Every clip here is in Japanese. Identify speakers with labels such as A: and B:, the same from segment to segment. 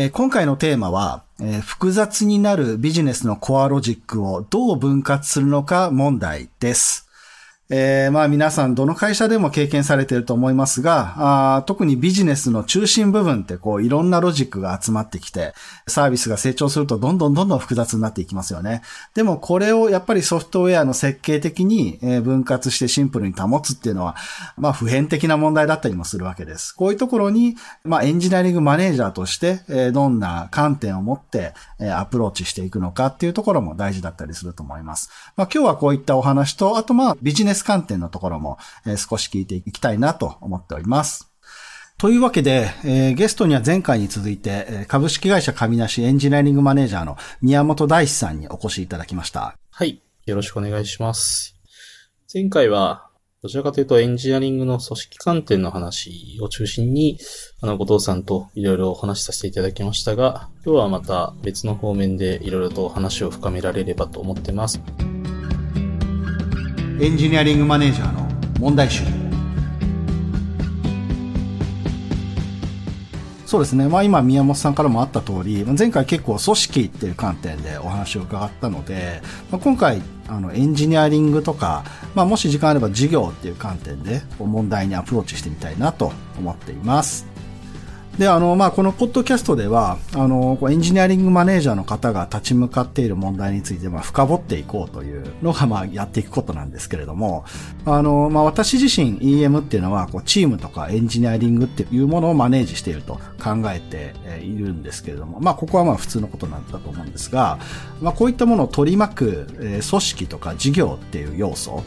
A: え、今回のテーマは、え、複雑になるビジネスのコアロジックをどう分割するのか問題です。えー、まあ皆さんどの会社でも経験されていると思いますが、あ特にビジネスの中心部分ってこういろんなロジックが集まってきて、サービスが成長するとどんどんどんどん複雑になっていきますよね。でもこれをやっぱりソフトウェアの設計的に分割してシンプルに保つっていうのは、まあ普遍的な問題だったりもするわけです。こういうところに、まあエンジニアリングマネージャーとして、どんな観点を持ってアプローチしていくのかっていうところも大事だったりすると思います。まあ今日はこういったお話と、あとまあビジネスス観点のところも、え少し聞いていきたいなと思っております。というわけで、えー、ゲストには前回に続いて、株式会社上梨エンジニアリングマネージャーの宮本大志さんにお越しいただきました。
B: はい。よろしくお願いします。前回は、どちらかというとエンジニアリングの組織観点の話を中心に、あの、後藤さんといろいろお話しさせていただきましたが、今日はまた別の方面でいろいろと話を深められればと思ってます。
A: エンジニアリングマネージャーの問題集そうですね。まあ今宮本さんからもあった通り、前回結構組織っていう観点でお話を伺ったので、まあ、今回あのエンジニアリングとか、まあもし時間あれば事業っていう観点で問題にアプローチしてみたいなと思っています。で、あの、まあ、このポッドキャストでは、あの、エンジニアリングマネージャーの方が立ち向かっている問題について、まあ、深掘っていこうというのが、まあ、やっていくことなんですけれども、あの、まあ、私自身 EM っていうのは、こう、チームとかエンジニアリングっていうものをマネージしていると考えているんですけれども、まあ、ここはまあ、普通のことなんだと思うんですが、まあ、こういったものを取り巻く、え組織とか事業っていう要素、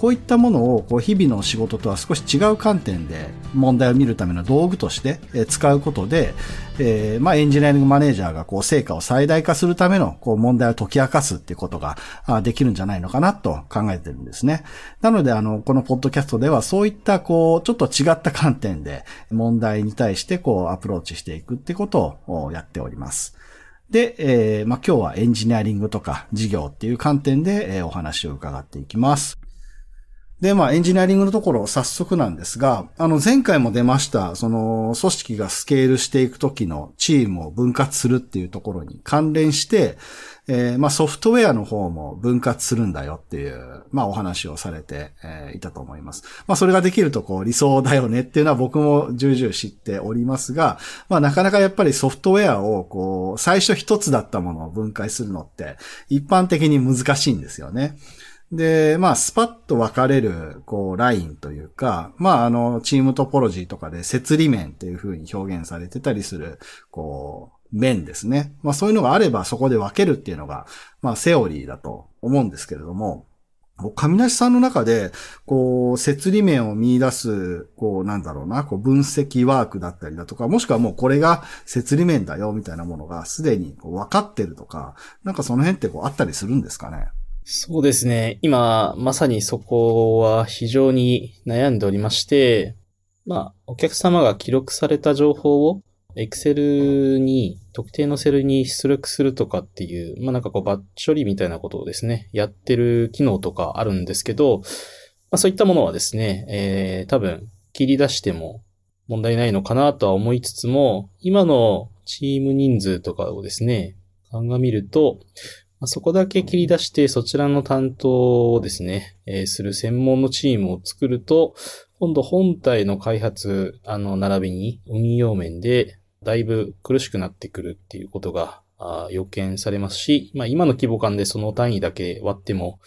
A: こういったものをこう日々の仕事とは少し違う観点で問題を見るための道具として使うことで、えー、まあエンジニアリングマネージャーがこう成果を最大化するためのこう問題を解き明かすっていうことができるんじゃないのかなと考えてるんですね。なのであの、このポッドキャストではそういったこう、ちょっと違った観点で問題に対してこうアプローチしていくってことをやっております。で、えー、まあ、今日はエンジニアリングとか事業っていう観点で、えー、お話を伺っていきます。で、まあ、エンジニアリングのところ、早速なんですが、あの、前回も出ました、その、組織がスケールしていくときのチームを分割するっていうところに関連して、えー、まあ、ソフトウェアの方も分割するんだよっていう、まあ、お話をされて、えー、いたと思います。まあ、それができると、こう、理想だよねっていうのは僕も重々知っておりますが、まあ、なかなかやっぱりソフトウェアを、こう、最初一つだったものを分解するのって、一般的に難しいんですよね。で、まあ、スパッと分かれる、こう、ラインというか、まあ、あの、チームトポロジーとかで、設理面っていう風に表現されてたりする、こう、面ですね。まあ、そういうのがあれば、そこで分けるっていうのが、まあ、セオリーだと思うんですけれども、上梨さんの中で、こう、設理面を見出す、こう、なんだろうな、こう、分析ワークだったりだとか、もしくはもうこれが設理面だよ、みたいなものがすでに分かってるとか、なんかその辺ってこう、あったりするんですかね？
B: そうですね。今、まさにそこは非常に悩んでおりまして、まあ、お客様が記録された情報を Excel に、特定のセルに出力するとかっていう、まあなんかこうバッチ処理みたいなことをですね、やってる機能とかあるんですけど、まあそういったものはですね、えー、多分切り出しても問題ないのかなとは思いつつも、今のチーム人数とかをですね、鑑みると、そこだけ切り出してそちらの担当をですね、えー、する専門のチームを作ると、今度本体の開発、あの、並びに運用面でだいぶ苦しくなってくるっていうことが予見されますし、まあ今の規模感でその単位だけ割っても、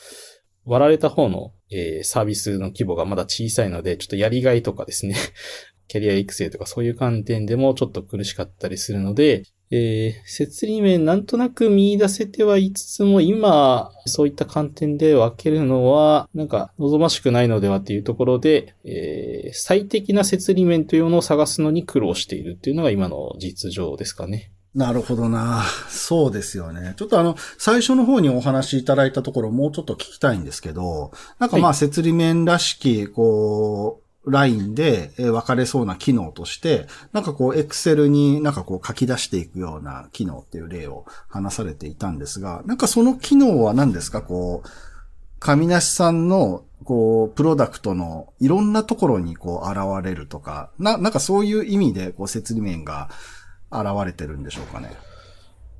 B: 割られた方の、えー、サービスの規模がまだ小さいので、ちょっとやりがいとかですね、キャリア育成とかそういう観点でもちょっと苦しかったりするので、えー、設理面なんとなく見出せてはいつつも、今、そういった観点で分けるのは、なんか望ましくないのではっていうところで、えー、最適な設理面というのを探すのに苦労しているっていうのが今の実情ですかね。
A: なるほどな。そうですよね。ちょっとあの、最初の方にお話しいただいたところもうちょっと聞きたいんですけど、なんかまあ、設理面らしき、こう、ラインで分かれそうな機能として、なんかこう、エクセルになんかこう書き出していくような機能っていう例を話されていたんですが、なんかその機能は何ですか？こう、上梨さんの、こう、プロダクトのいろんなところにこう現れるとか、な、なんかそういう意味で、こう、設理面が、現れてるんでしょうかね？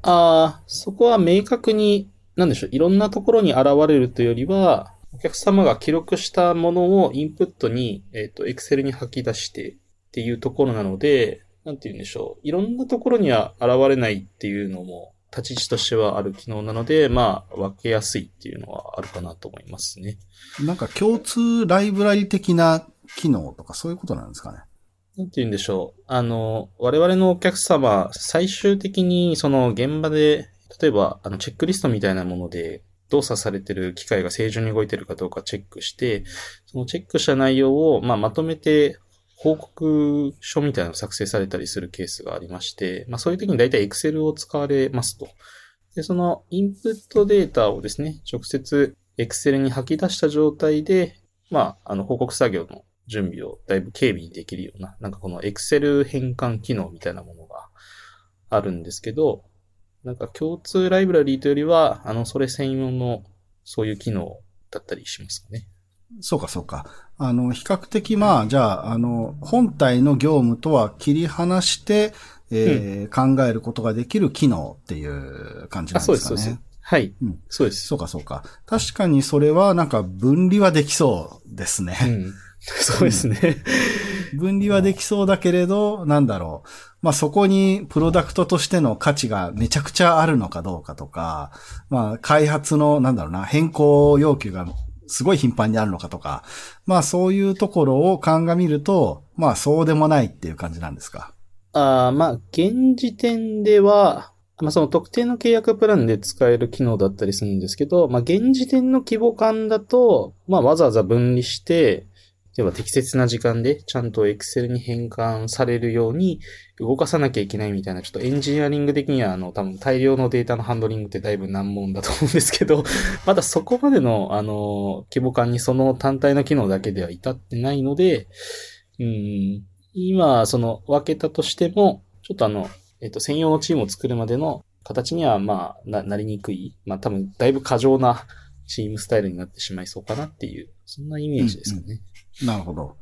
B: ああ、そこは明確に、なんでしょう、いろんなところに現れるというよりは、お客様が記録したものをインプットに、えっ、と、エクセルに吐き出してっていうところなので、なんて言うんでしょう。いろんなところには現れないっていうのも、立ち位置としてはある機能なので、まあ、分けやすいっていうのはあるかなと思いますね。
A: なんか共通ライブラリ的な機能とかそういうことなんですかね。
B: なんて言うんでしょう。あの、我々のお客様、最終的にその現場で、例えば、あの、チェックリストみたいなもので、動作されてる機械が正常に動いてるかどうかチェックして、そのチェックした内容を、まあ、まとめて報告書みたいなのを作成されたりするケースがありまして、まあそういう時に大体 Excel を使われますと。で、そのインプットデータをですね、直接 Excel に吐き出した状態で、まあ、あの報告作業の準備をだいぶ軽微にできるような、なんかこの Excel 変換機能みたいなものがあるんですけど、なんか共通ライブラリーというよりは、あの、それ専用のそういう機能だったりしますかね。
A: そうか、そうか。あの、比較的まあ、じゃあ、あの、本体の業務とは切り離して、えー、うん、考えることができる機能っていう感じなんですかね。そうです、そうです。
B: はい。うん。そうです。
A: そうか、そうか。確かにそれはなんか分離はできそうですね。うん。
B: そうですね。
A: 分離はできそうだけれど、なんだろう。まあそこにプロダクトとしての価値がめちゃくちゃあるのかどうかとか、まあ開発の、なんだろうな、変更要求がすごい頻繁にあるのかとか、まあそういうところを鑑みると、まあそうでもないっていう感じなんですか？
B: ああ、まあ現時点では、まあその特定の契約プランで使える機能だったりするんですけど、まあ現時点の規模感だと、まあわざわざ分離して、例えば適切な時間でちゃんと Excel に変換されるように動かさなきゃいけないみたいな、ちょっとエンジニアリング的にはあの多分大量のデータのハンドリングってだいぶ難問だと思うんですけど、まだそこまでのあの規模感にその単体の機能だけでは至ってないので、うん、今その分けたとしても、ちょっとあの、えっと専用のチームを作るまでの形にはまあななりにくい、まあ多分だいぶ過剰なチームスタイルになってしまいそうかなっていう、そんなイメージですかね。うんうん
A: なるほど。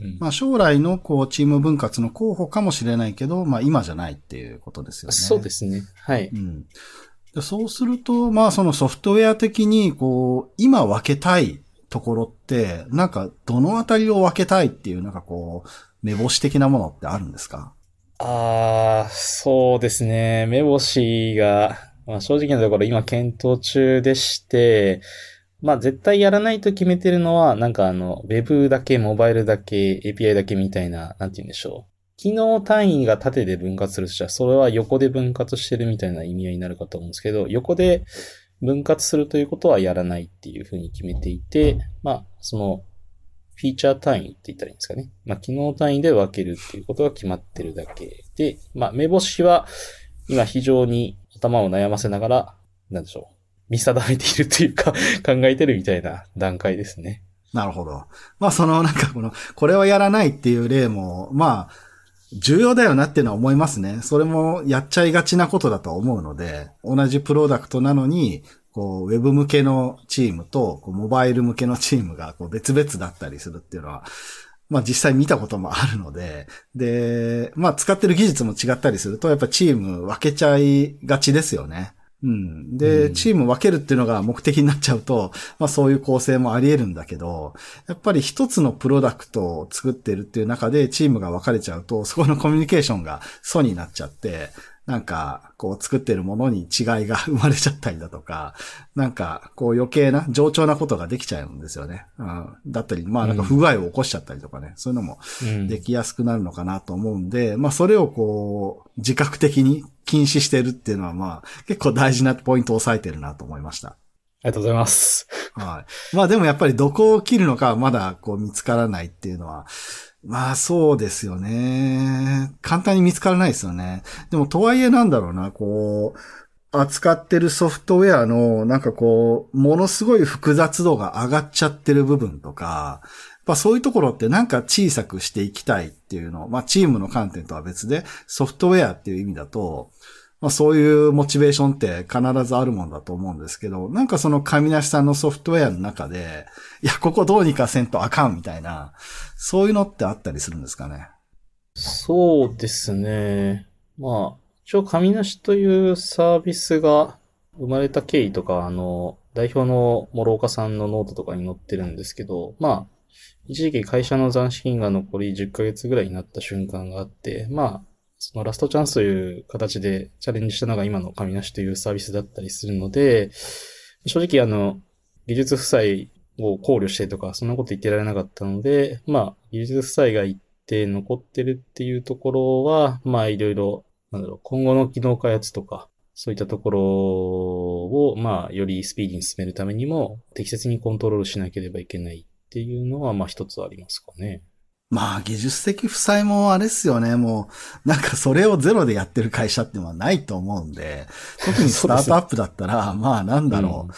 A: うん、まあ将来のこうチーム分割の候補かもしれないけど、まあ今じゃないっていうことですよね。
B: そうですね。はい。う
A: ん、そうすると、まあそのソフトウェア的にこう、今分けたいところって、なんかどのあたりを分けたいっていうなんかこう、目星的なものってあるんですか？
B: ああ、そうですね。目星が、まあ、正直なところ今検討中でして、まあ絶対やらないと決めてるのは、なんかあの、ウェブだけ、モバイルだけ、API だけみたいな、なんて言うんでしょう。機能単位が縦で分割するとしたら、それは横で分割してるみたいな意味合いになるかと思うんですけど、横で分割するということはやらないっていうふうに決めていて、まあ、その、フィーチャー単位って言ったらいいんですかね。まあ、機能単位で分けるっていうことが決まってるだけで、まあ、目星は今非常に頭を悩ませながら、なんでしょう。見定めているというか 考えてるみたいな段階ですね。
A: なるほど。まあそのなんかこの、これはやらないっていう例も、まあ、重要だよなっていうのは思いますね。それもやっちゃいがちなことだと思うので、同じプロダクトなのに、こう、ウェブ向けのチームと、こうモバイル向けのチームがこう別々だったりするっていうのは、まあ実際見たこともあるので、で、まあ使ってる技術も違ったりすると、やっぱチーム分けちゃいがちですよね。うん。で、チーム分けるっていうのが目的になっちゃうと、まあそういう構成もあり得るんだけど、やっぱり一つのプロダクトを作ってるっていう中でチームが分かれちゃうと、そこのコミュニケーションが素になっちゃって、なんか、こう作ってるものに違いが 生まれちゃったりだとか、なんか、こう余計な、冗長なことができちゃうんですよね。うん、だったり、まあなんか不具合を起こしちゃったりとかね、うん、そういうのもできやすくなるのかなと思うんで、うん、まあそれをこう、自覚的に禁止してるっていうのはまあ、結構大事なポイントを押さえてるなと思いました。あ
B: りがとうございます。
A: はい。まあでもやっぱりどこを切るのかまだこう見つからないっていうのは、まあそうですよね。簡単に見つからないですよね。でもとはいえなんだろうな、こう、扱ってるソフトウェアの、なんかこう、ものすごい複雑度が上がっちゃってる部分とか、やっぱそういうところってなんか小さくしていきたいっていうの、まあチームの観点とは別で、ソフトウェアっていう意味だと、まあそういうモチベーションって必ずあるもんだと思うんですけど、なんかその上梨さんのソフトウェアの中で、いや、ここどうにかせんとあかんみたいな、そういうのってあったりするんですかね？
B: そうですね。まあ、一応、カミナシというサービスが生まれた経緯とか、あの、代表の諸岡さんのノートとかに載ってるんですけど、まあ、一時期会社の残資金が残り10ヶ月ぐらいになった瞬間があって、まあ、そのラストチャンスという形でチャレンジしたのが今のカミナシというサービスだったりするので、正直あの、技術負債を考慮してとか、そんなこと言ってられなかったので、まあ、技術負債が一定残ってるっていうところは、まあ、いろいろ、なんだろう、今後の機能開発とか、そういったところを、まあ、よりスピーディーに進めるためにも、適切にコントロールしなければいけないっていうのは、まあ、一つありますかね。
A: まあ、技術的負債もあれですよね。もう、なんかそれをゼロでやってる会社っていうのはないと思うんで、特に スタートアップだったら、まあなんだろう。うん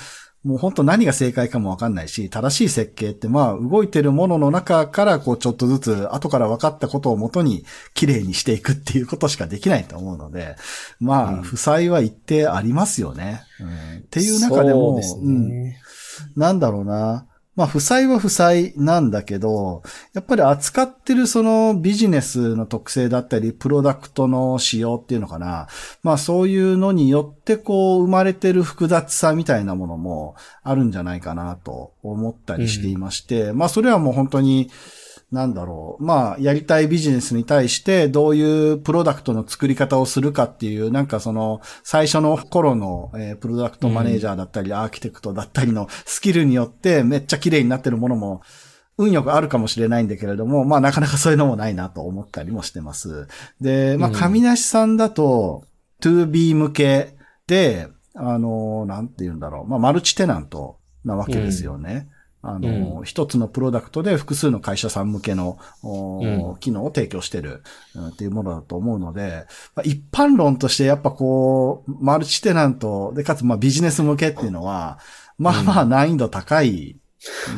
A: もう本当何が正解かもわかんないし、正しい設計ってまあ動いてるものの中からこうちょっとずつ後から分かったことをもとに綺麗にしていくっていうことしかできないと思うので、まあ、負債は一定ありますよね。うん、っていう中でも、でね、うん、なんだろうな。まあ、負債は負債なんだけど、やっぱり扱ってるそのビジネスの特性だったり、プロダクトの仕様っていうのかな。まあ、そういうのによってこう、生まれてる複雑さみたいなものもあるんじゃないかなと思ったりしていまして、うん、まあ、それはもう本当に、なんだろう。まあ、やりたいビジネスに対してどういうプロダクトの作り方をするかっていう、なんかその、最初の頃の、えー、プロダクトマネージャーだったり、アーキテクトだったりのスキルによってめっちゃ綺麗になってるものも、運よくあるかもしれないんだけれども、まあなかなかそういうのもないなと思ったりもしてます。で、まあ、神梨さんだと、2B 向けで、あの、なんて言うんだろう。まあ、マルチテナントなわけですよね。あの、一、うん、つのプロダクトで複数の会社さん向けの、うん、機能を提供してる、うん、っていうものだと思うので、まあ、一般論としてやっぱこう、マルチテナントで、かつまあビジネス向けっていうのは、まあまあ難易度高い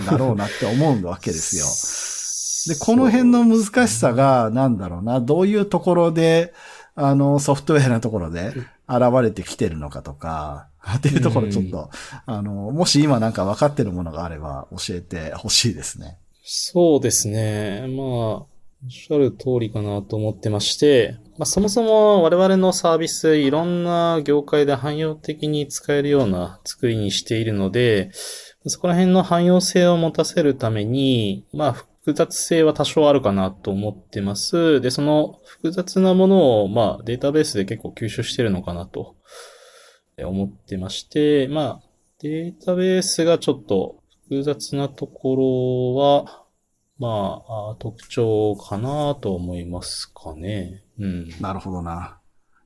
A: んだろうなって思うわけですよ。で、この辺の難しさが、なんだろうな、どういうところで、あの、ソフトウェアなところで現れてきてるのかとか、っていうところちょっと、うん、あの、もし今なんか分かってるものがあれば教えてほしいですね。
B: そうですね。まあ、おっしゃる通りかなと思ってまして、まあ、そもそも我々のサービス、いろんな業界で汎用的に使えるような作りにしているので、そこら辺の汎用性を持たせるために、まあ、複雑性は多少あるかなと思ってます。で、その複雑なものを、まあ、データベースで結構吸収してるのかなと思ってまして、まあ、データベースがちょっと複雑なところは、まあ、特徴かなと思いますかね。うん。
A: なるほどな。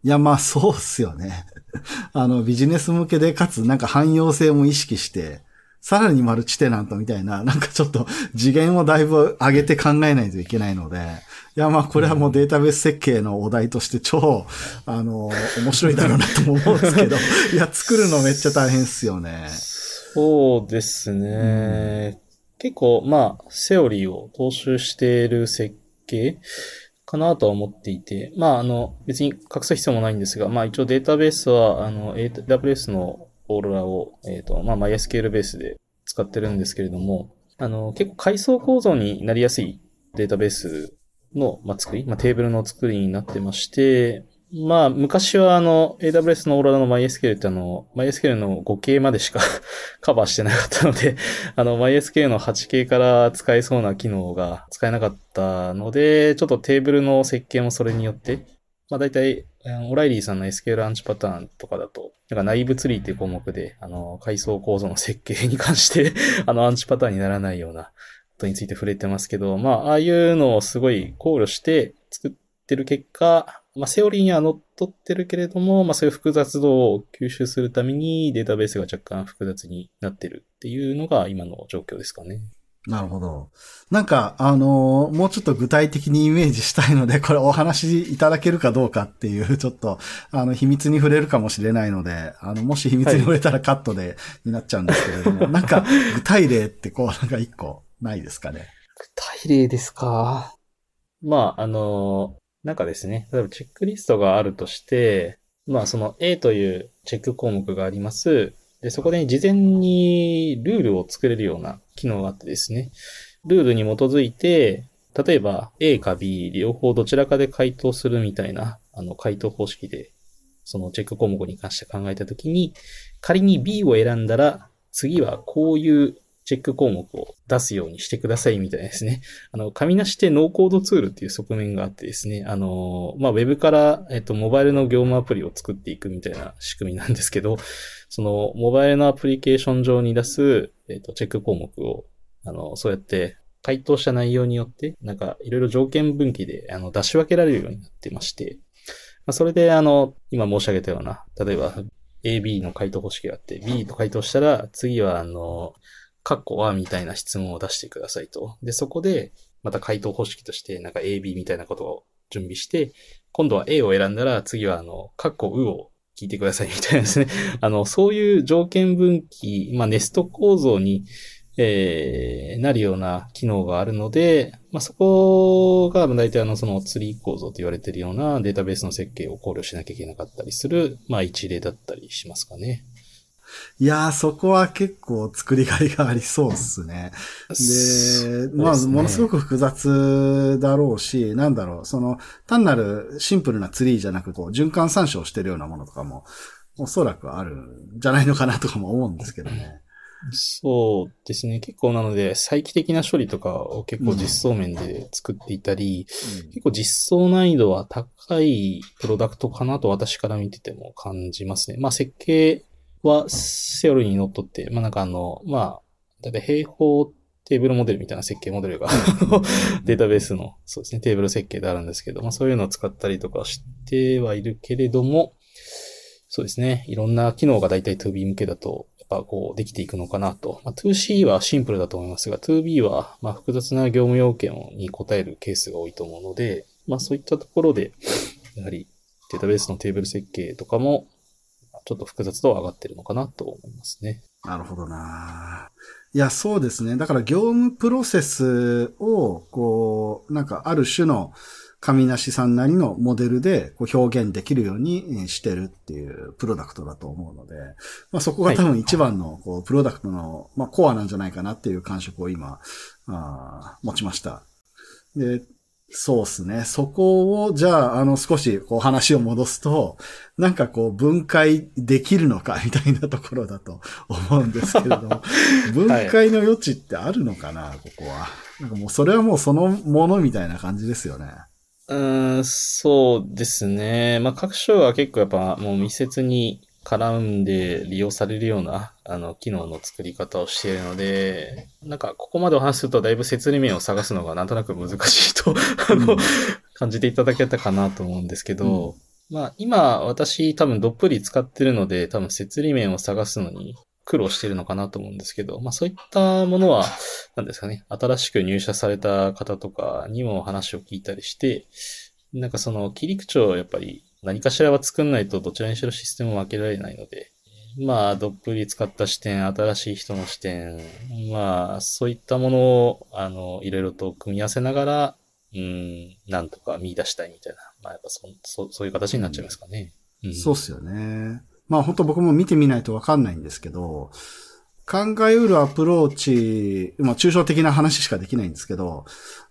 A: いや、まあ、そうっすよね。あの、ビジネス向けで、かつ、なんか汎用性も意識して、さらにマルチテナントみたいな、なんかちょっと次元をだいぶ上げて考えないといけないので、いや、まあ、これはもうデータベース設計のお題として超、あの、面白いだろうなとも思うんですけど、いや、作るのめっちゃ大変っすよね。
B: そうですね。うん、結構、まあ、セオリーを踏襲している設計かなとは思っていて、まあ、あの、別に隠す必要もないんですが、まあ、一応データベースは、あの、AWS のオーロラを、えっ、ー、と、まあ、MySQL ベースで使ってるんですけれども、あの、結構階層構造になりやすいデータベースの、まあ、作り、まあ、テーブルの作りになってまして、まあ、昔はあの、AWS のオーロラの MySQL ってあの、MySQL の 5K までしか カバーしてなかったので、あの、MySQL の 8K から使えそうな機能が使えなかったので、ちょっとテーブルの設計もそれによって、まあ大体、オライリーさんの SQL アンチパターンとかだと、なんか内部ツリーっていう項目で、あの、階層構造の設計に関して あの、アンチパターンにならないようなことについて触れてますけど、まあ、ああいうのをすごい考慮して作ってる結果、まあ、セオリーには乗っ取ってるけれども、まあ、そういう複雑度を吸収するためにデータベースが若干複雑になってるっていうのが今の状況ですかね。
A: なるほど。なんか、あのー、もうちょっと具体的にイメージしたいので、これお話いただけるかどうかっていう、ちょっと、あの、秘密に触れるかもしれないので、あの、もし秘密に触れたらカットで、になっちゃうんですけれども、はい、なんか、具体例ってこう、なんか一個ないですかね？
B: 具体例ですか？まあ、あの、なんかですね、例えばチェックリストがあるとして、まあ、その A というチェック項目があります。で、そこで事前にルールを作れるような機能があってですね、ルールに基づいて、例えば A か B 両方どちらかで回答するみたいなあの、回答方式で、そのチェック項目に関して考えたときに、仮に B を選んだら、次はこういうチェック項目を出すようにしてくださいみたいですね。あの、紙なしでノーコードツールっていう側面があってですね、あの、まあ、ウェブから、えっと、モバイルの業務アプリを作っていくみたいな仕組みなんですけど、その、モバイルのアプリケーション上に出す、えっと、チェック項目を、あの、そうやって回答した内容によって、なんか、いろいろ条件分岐で、あの、出し分けられるようになってまして、まあ、それで、あの、今申し上げたような、例えば、AB の回答方式があって、B と回答したら、次は、あの、カッコはみたいな質問を出してくださいと。で、そこで、また回答方式として、なんか AB みたいなことを準備して、今度は A を選んだら、次はあの、カッコうを聞いてくださいみたいなですね。あの、そういう条件分岐、まあ、ネスト構造に、えー、なるような機能があるので、まあ、そこが大体あのそのツリー構造と言われているようなデータベースの設計を考慮しなきゃいけなかったりする、まあ一例だったりしますかね。
A: いやー、そこは結構作りがいがありそうっすね。で、まあ、ものすごく複雑だろうし、なんだろう、その、単なるシンプルなツリーじゃなく、こう、循環参照してるようなものとかも、おそらくあるんじゃないのかなとかも思うんですけどね。
B: そうですね。結構なので、再帰的な処理とかを結構実装面で作っていたり、うん、結構実装難易度は高いプロダクトかなと私から見てても感じますね。まあ設計はセオリーにのっとって、まあなんかあの、まあ、だいたい平方テーブルモデルみたいな設計モデルがデータベースの、そうですね、テーブル設計であるんですけど、まあそういうのを使ったりとかしてはいるけれども、そうですね、いろんな機能がだいたい 2B 向けだと、やっぱこうできていくのかなと。まあ、2C はシンプルだと思いますが、2B はまあ複雑な業務要件に応えるケースが多いと思うので、まあそういったところで、やはりデータベースのテーブル設計とかもちょっと複雑度は上がってるのかなと思いますね。
A: なるほどないや、そうですね。だから業務プロセスを、こう、なんかある種の神梨さんなりのモデルでこう表現できるようにしてるっていうプロダクトだと思うので、まあそこが多分一番のこうプロダクトの、まあ、コアなんじゃないかなっていう感触を今、あ持ちました。で、そうっすね。そこを、じゃあ、あの、少し、こう、話を戻すと、なんかこう、分解できるのか、みたいなところだと思うんですけれども、分解の余地ってあるのかな、はい、ここは。なんかもう、それはもうそのものみたいな感じですよね。
B: うん、そうですね。まあ、各省は結構やっぱ、もう密接に絡んで利用されるような、あの、機能の作り方をしているので、なんか、ここまでお話するとだいぶ説理面を探すのがなんとなく難しいとあの、感じていただけたかなと思うんですけど、うん、まあ、今、私多分どっぷり使ってるので、多分説理面を探すのに苦労してるのかなと思うんですけど、まあそういったものは、なんですかね、新しく入社された方とかにも話を聞いたりして、なんかその切り口をやっぱり何かしらは作んないとどちらにしろシステムを分けられないので、まあ、どっぷり使った視点、新しい人の視点、まあ、そういったものを、あの、いろいろと組み合わせながら、うん、なんとか見出したいみたいな、まあ、やっぱそそそういう形になっちゃいますかね。
A: うん、そうっすよね。まあ、本当僕も見てみないとわかんないんですけど、考えうるアプローチ、まあ、抽象的な話しかできないんですけど、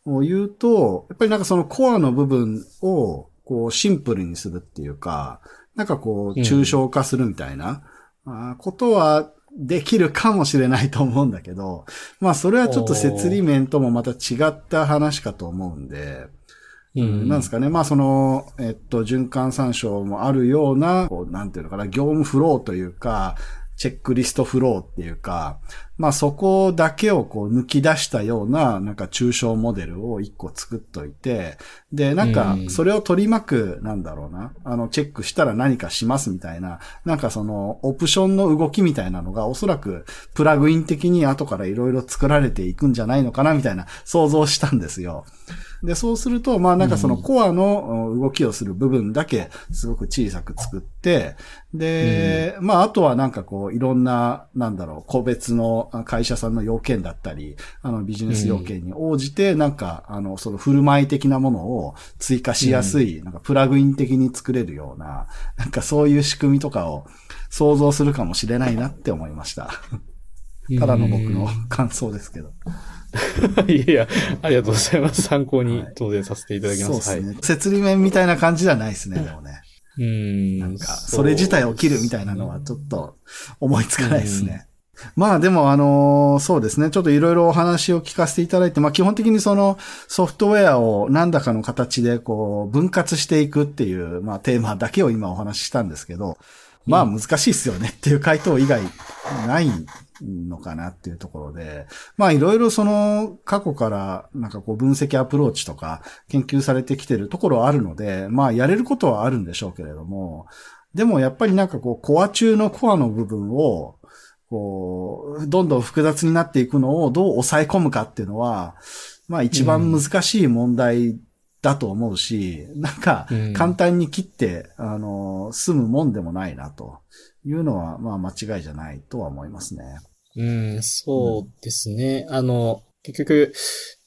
A: 言うと、やっぱりなんかそのコアの部分を、こう、シンプルにするっていうか、なんかこう、抽象化するみたいな、うん、ことはできるかもしれないと思うんだけど、まあそれはちょっと設理面ともまた違った話かと思うんで、うん、なんですかね。まあその、えっと、循環参照もあるような、こうなんていうのかな、業務フローというか、チェックリストフローっていうか、まあそこだけをこう抜き出したような、なんか抽象モデルを一個作っといて、で、なんかそれを取り巻く、なんだろうな、あの、チェックしたら何かしますみたいな、なんかその、オプションの動きみたいなのがおそらくプラグイン的に後からいろいろ作られていくんじゃないのかなみたいな想像したんですよ。で、そうすると、まあなんかそのコアの動きをする部分だけすごく小さく作って、で、まああとはなんかこういろんな、なんだろう、個別の会社さんの要件だったり、あのビジネス要件に応じて、なんか、あの、その振る舞い的なものを追加しやすい、なんかプラグイン的に作れるような、なんかそういう仕組みとかを想像するかもしれないなって思いました。ただの僕の感想ですけど。
B: いやいや、ありがとうございます。参考に当然させていただきます。
A: そうですね。設理面みたいな感じではないですね、でもね。
B: うん。
A: なんか、それ自体を切るみたいなのはちょっと思いつかないですね。まあでもあの、そうですね。ちょっといろいろお話を聞かせていただいて、まあ基本的にそのソフトウェアを何らかの形でこう分割していくっていう、まあテーマだけを今お話ししたんですけど、まあ難しいっすよねっていう回答以外ないのかなっていうところで、まあいろいろその過去からなんかこう分析アプローチとか研究されてきてるところはあるので、まあやれることはあるんでしょうけれども、でもやっぱりなんかこうコア中のコアの部分をこう、どんどん複雑になっていくのをどう抑え込むかっていうのは、まあ一番難しい問題だと思うし、うん、なんか簡単に切って、あの、済むもんでもないなというのは、まあ間違いじゃないとは思いますね。
B: うん、そうですね。うん、あの、結局、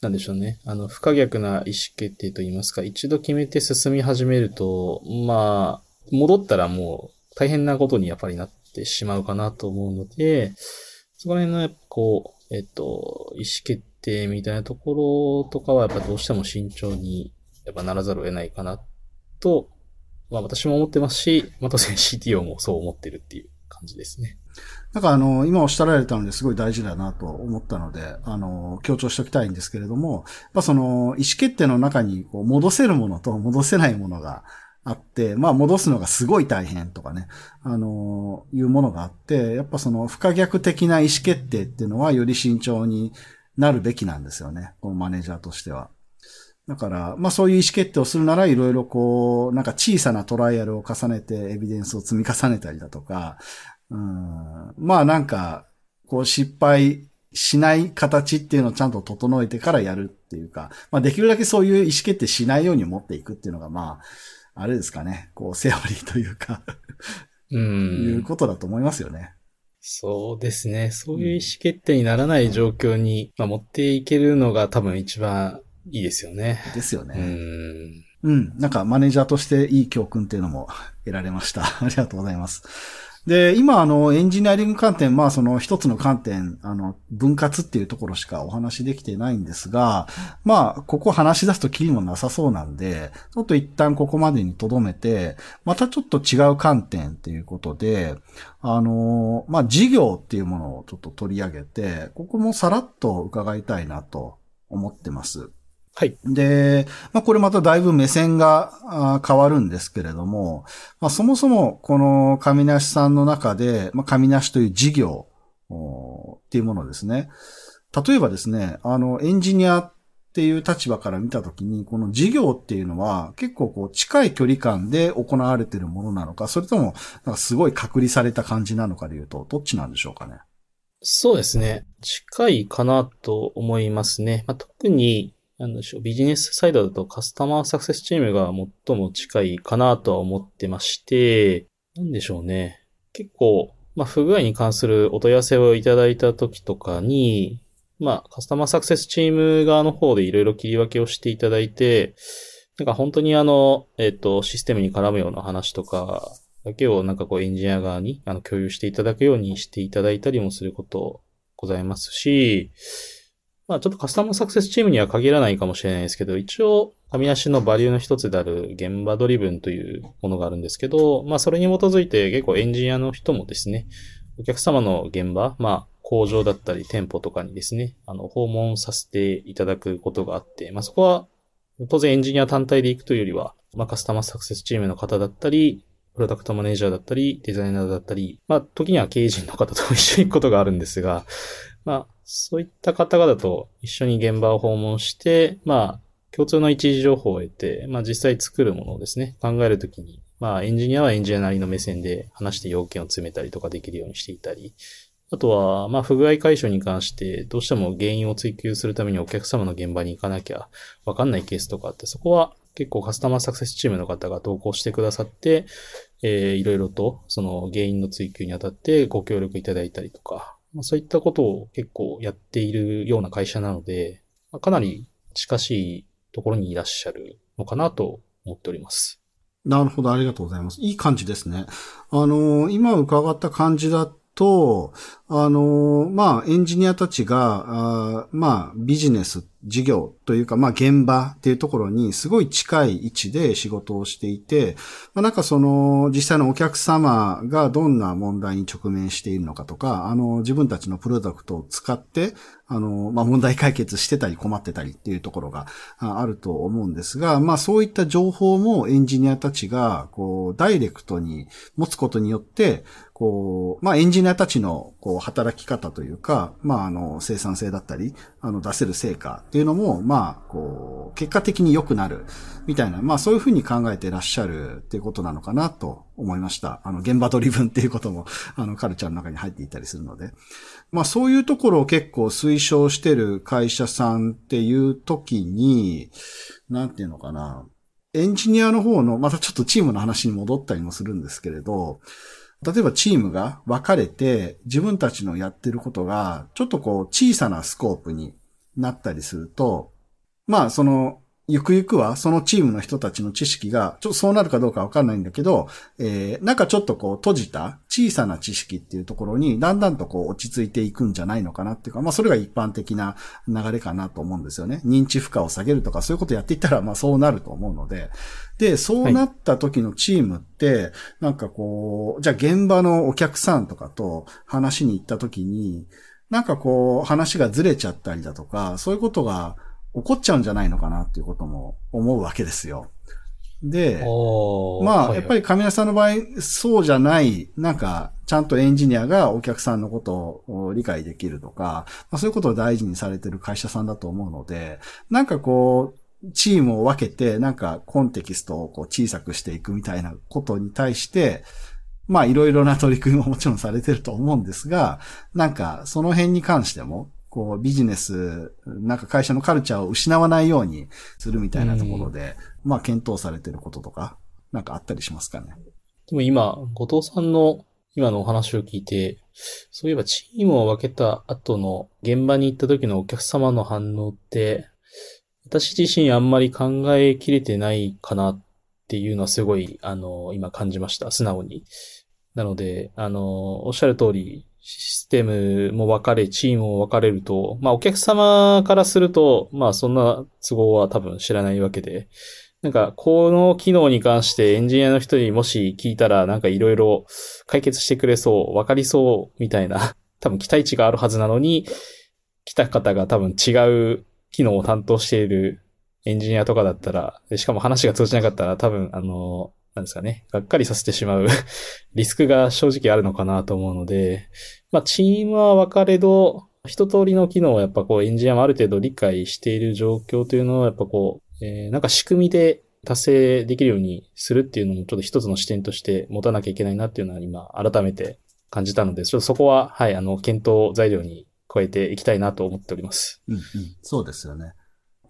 B: なんでしょうね。あの、不可逆な意思決定といいますか、一度決めて進み始めると、まあ、戻ったらもう大変なことにやっぱりなっててしまうかなと思うので、そこら辺のやっぱこう、えっと、意思決定みたいなところとかはやっぱどうしても慎重にやっぱならざるを得ないかなと、まあ私も思ってますし、また CTO もそう思ってるっていう感じですね。
A: なんかあの、今おっしゃられたのですごい大事だなと思ったので、あの、強調しておきたいんですけれども、やっぱその、意思決定の中にこう戻せるものと戻せないものがあって、まあ戻すのがすごい大変とかね、あの、いうものがあって、やっぱその不可逆的な意思決定っていうのはより慎重になるべきなんですよね。このマネージャーとしては。だから、まあそういう意思決定をするならいろいろこう、なんか小さなトライアルを重ねてエビデンスを積み重ねたりだとか、うん、まあなんか、こう失敗しない形っていうのをちゃんと整えてからやるっていうか、まあできるだけそういう意思決定しないように持っていくっていうのがまあ、あれですかね、こう、セオリーというかうん。いうことだと思いますよね。
B: そうですね。そういう意思決定にならない状況に、まあ、持っていけるのが多分一番いいですよね。
A: ですよね。うん。うん。なんかマネージャーとしていい教訓っていうのも得られました。ありがとうございます。で、今、あの、エンジニアリング観点、まあ、その一つの観点、あの、分割っていうところしかお話できてないんですが、まあ、ここ話し出すとキリもなさそうなんで、ちょっと一旦ここまでに留めて、またちょっと違う観点っていうことで、あの、まあ、事業っていうものをちょっと取り上げて、ここもさらっと伺いたいなと思ってます。
B: はい。
A: で、まあ、これまただいぶ目線が変わるんですけれども、まあ、そもそもこの神梨さんの中で、まあ、神梨という事業っていうものですね。例えばですね、あの、エンジニアっていう立場から見たときに、この事業っていうのは結構こう近い距離感で行われているものなのか、それともなんかすごい隔離された感じなのかでいうと、どっちなんでしょうかね。
B: そうですね。近いかなと思いますね。まあ、特になんでしょう、ビジネスサイドだとカスタマーサクセスチームが最も近いかなとは思ってまして、なんでしょうね。結構、まあ、不具合に関するお問い合わせをいただいた時とかに、まあ、カスタマーサクセスチーム側の方でいろいろ切り分けをしていただいて、なんか本当にあの、えっ、ー、と、システムに絡むような話とかだけをなんかこうエンジニア側にあの共有していただくようにしていただいたりもすることございますし、まあちょっとカスタマーサクセスチームには限らないかもしれないですけど、一応、神梨のバリューの一つである現場ドリブンというものがあるんですけど、まあそれに基づいて結構エンジニアの人もですね、お客様の現場、まあ工場だったり店舗とかにですね、あの、訪問させていただくことがあって、まあそこは当然エンジニア単体で行くというよりは、まあカスタマーサクセスチームの方だったり、プロダクトマネージャーだったり、デザイナーだったり、まあ時には経営陣の方と一緒に行くことがあるんですが、まあそういった方々と一緒に現場を訪問して、まあ、共通の一時情報を得て、まあ実際作るものをですね、考えるときに、まあエンジニアはエンジニアなりの目線で話して要件を詰めたりとかできるようにしていたり、あとは、まあ不具合解消に関してどうしても原因を追求するためにお客様の現場に行かなきゃわかんないケースとかあって、そこは結構カスタマーサクセスチームの方が投稿してくださって、えー、いろいろとその原因の追求にあたってご協力いただいたりとか、まあ、そういったことを結構やっているような会社なので、まあ、かなり近しいところにいらっしゃるのかなと思っております。
A: なるほど、ありがとうございます。いい感じですね。あの、今伺った感じだと、あの、まあ、エンジニアたちが、あまあ、ビジネス、事業というか、まあ、現場っていうところにすごい近い位置で仕事をしていて、まあ、なんかその、実際のお客様がどんな問題に直面しているのかとか、あの、自分たちのプロダクトを使って、あの、まあ、問題解決してたり困ってたりっていうところがあると思うんですが、まあ、そういった情報もエンジニアたちが、こう、ダイレクトに持つことによって、こう、まあ、エンジニアたちの、こう、働き方というか、まあ、あの、生産性だったり、あの、出せる成果っていうのも、まあ、こう、結果的に良くなる、みたいな、まあ、そういうふうに考えてらっしゃるっていうことなのかなと思いました。あの、現場ドリブンっていうことも、あの、カルチャーの中に入っていたりするので。まあ、そういうところを結構推奨してる会社さんっていう時に、なんていうのかな。エンジニアの方の、またちょっとチームの話に戻ったりもするんですけれど、例えばチームが分かれて自分たちのやってることがちょっとこう小さなスコープになったりすると、まあそのゆくゆくはそのチームの人たちの知識が、ちょっとそうなるかどうかわかんないんだけど、えー、なんかちょっとこう閉じた小さな知識っていうところにだんだんとこう落ち着いていくんじゃないのかなっていうか、まあそれが一般的な流れかなと思うんですよね。認知負荷を下げるとかそういうことやっていったらまあそうなると思うので。で、そうなった時のチームって、なんかこう、じゃあ現場のお客さんとかと話に行った時に、なんかこう話がずれちゃったりだとか、そういうことが起こっちゃうんじゃないのかなっていうことも思うわけですよ。で、まあ、やっぱり神谷さんの場合、そうじゃない、なんか、ちゃんとエンジニアがお客さんのことを理解できるとか、まあ、そういうことを大事にされてる会社さんだと思うので、なんかこう、チームを分けて、なんかコンテキストをこう小さくしていくみたいなことに対して、まあいろいろな取り組みももちろんされてると思うんですが、なんかその辺に関しても、こうビジネス、なんか会社のカルチャーを失わないようにするみたいなところで、まあ検討されてることとか、なんかあったりしますかね？
B: でも今、後藤さんの今のお話を聞いて、そういえばチームを分けた後の現場に行った時のお客様の反応って、私自身あんまり考えきれてないかなっていうのはすごい、あの、今感じました。素直に。なので、あの、おっしゃる通り、システムも分かれ、チームも分かれると、まあお客様からすると、まあそんな都合は多分知らないわけで、なんかこの機能に関してエンジニアの人にもし聞いたらなんかいろいろ解決してくれそう、分かりそうみたいな、多分期待値があるはずなのに、来た方が多分違う機能を担当しているエンジニアとかだったら、しかも話が通じなかったら多分あの、なんですかね、がっかりさせてしまう リスクが正直あるのかなと思うので、まあ、チームは分かれど、一通りの機能をやっぱこうエンジニアもある程度理解している状況というのはやっぱこう、えー、なんか仕組みで達成できるようにするっていうのもちょっと一つの視点として持たなきゃいけないなっていうのは今改めて感じたので、ちょっとそこは、はい、あの、検討材料に加えていきたいなと思っております。
A: うんうん。そうですよね。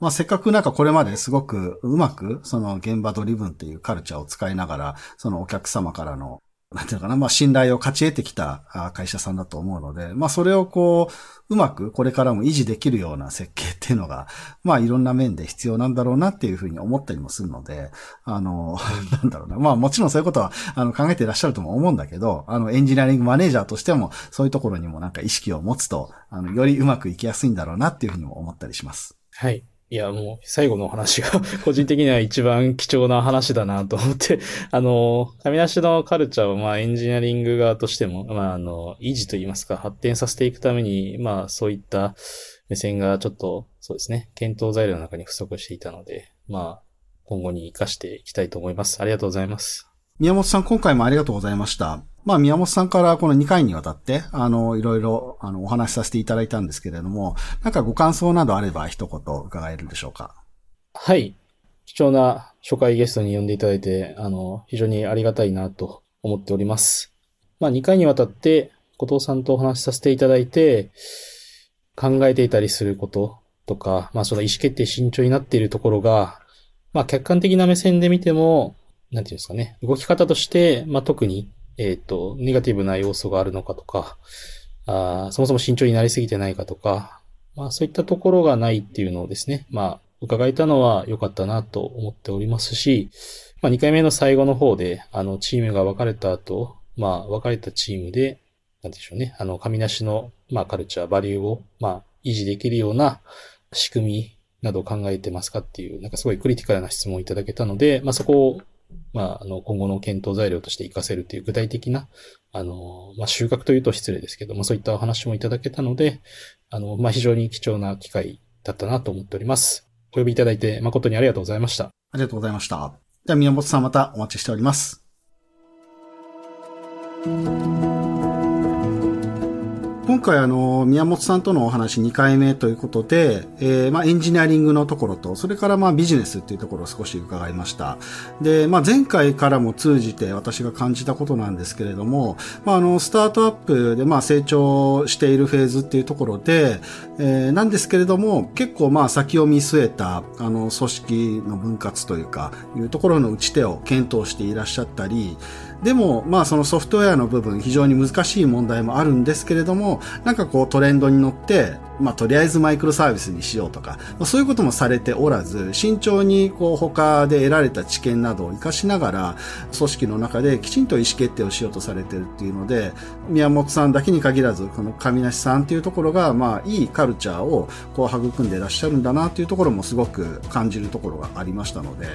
A: まあ、せっかくなんかこれまですごくうまく、その現場ドリブンっていうカルチャーを使いながら、そのお客様からの、なんていうのかな、まあ、信頼を勝ち得てきた会社さんだと思うので、まあ、それをこう、うまくこれからも維持できるような設計っていうのが、まあ、いろんな面で必要なんだろうなっていうふうに思ったりもするので、あの、なんだろうな。まあ、もちろんそういうことは、あの、考えていらっしゃるとも思うんだけど、あの、エンジニアリングマネージャーとしても、そういうところにもなんか意識を持つと、あの、よりうまくいきやすいんだろうなっていうふうにも思ったりします。
B: はい。いや、もう、最後の話が 個人的には一番貴重な話だなと思って あの、神梨のカルチャーを、まあ、エンジニアリング側としても、まあ、あの、維持といいますか、発展させていくために、まあ、そういった目線がちょっと、そうですね、検討材料の中に不足していたので、まあ、今後に活かしていきたいと思います。ありがとうございます。
A: 宮本さん、今回もありがとうございました。まあ、宮本さんからこの2回にわたって、あの、いろいろ、あの、お話しさせていただいたんですけれども、なんかご感想などあれば一言伺えるでしょうか？
B: はい。貴重な初回ゲストに呼んでいただいて、あの、非常にありがたいなと思っております。まあ、2回にわたって、後藤さんとお話しさせていただいて、考えていたりすることとか、まあ、その意思決定慎重になっているところが、まあ、客観的な目線で見ても、なんていうんですかね、動き方として、まあ、特にえっ、ー、と、ネガティブな要素があるのかとか、あそもそも慎重になりすぎてないかとか、まあそういったところがないっていうのをですね、まあ伺えたのは良かったなと思っておりますし、まあ2回目の最後の方で、あのチームが分かれた後、まあ分かれたチームでなんでしょうね、あの、神梨の、まあ、カルチャー、バリューを、まあ、維持できるような仕組みなどを考えてますかっていう、なんかすごいクリティカルな質問をいただけたので、まあ、そこを、まあ、あの、今後の検討材料として活かせるという具体的な、あの、まあ、収穫というと失礼ですけども、そういったお話もいただけたので、あの、まあ、非常に貴重な機会だったなと思っております。お呼びいただいて誠にありがとうございました。あ
A: りがとうございました。では、宮本さんまたお待ちしております。今回あの、宮本さんとのお話2回目ということで、えー、まあエンジニアリングのところと、それからまあビジネスっていうところを少し伺いました。で、まあ前回からも通じて私が感じたことなんですけれども、まああの、スタートアップでまあ成長しているフェーズっていうところで、えー、なんですけれども、結構まあ先を見据えた、あの、組織の分割というか、いうところの打ち手を検討していらっしゃったり、でも、まあそのソフトウェアの部分非常に難しい問題もあるんですけれども、なんかこうトレンドに乗って、まあとりあえずマイクロサービスにしようとか、まあ、そういうこともされておらず、慎重にこう他で得られた知見などを活かしながら、組織の中できちんと意思決定をしようとされてるっていうので、宮本さんだけに限らず、この上梨さんっていうところが、まあいいカルチャーをこう育んでいらっしゃるんだなっていうところもすごく感じるところがありましたので、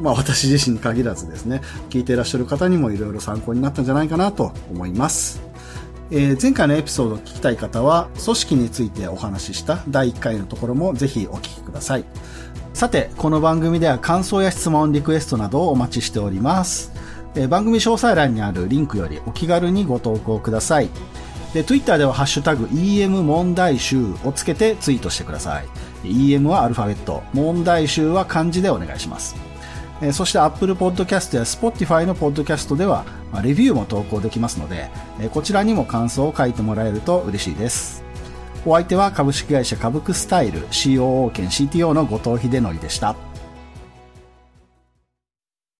A: まあ私自身に限らずですね、聞いていらっしゃる方にもいろいろ参考になったんじゃないかなと思います。えー、前回のエピソードを聞きたい方は、組織についてお話しした第1回のところもぜひお聞きください。さて、この番組では感想や質問、リクエストなどをお待ちしております。え、番組詳細欄にあるリンクよりお気軽にご投稿ください。で、Twitter ではハッシュタグ EM 問題集をつけてツイートしてください。EM はアルファベット、問題集は漢字でお願いします。えそして Apple Podcast や Spotify の Podcast では、まレビューも投稿できますので、えこちらにも感想を書いてもらえると嬉しいです。お相手は株式会社株クスタイル COO 兼 CTO の後藤秀則でした。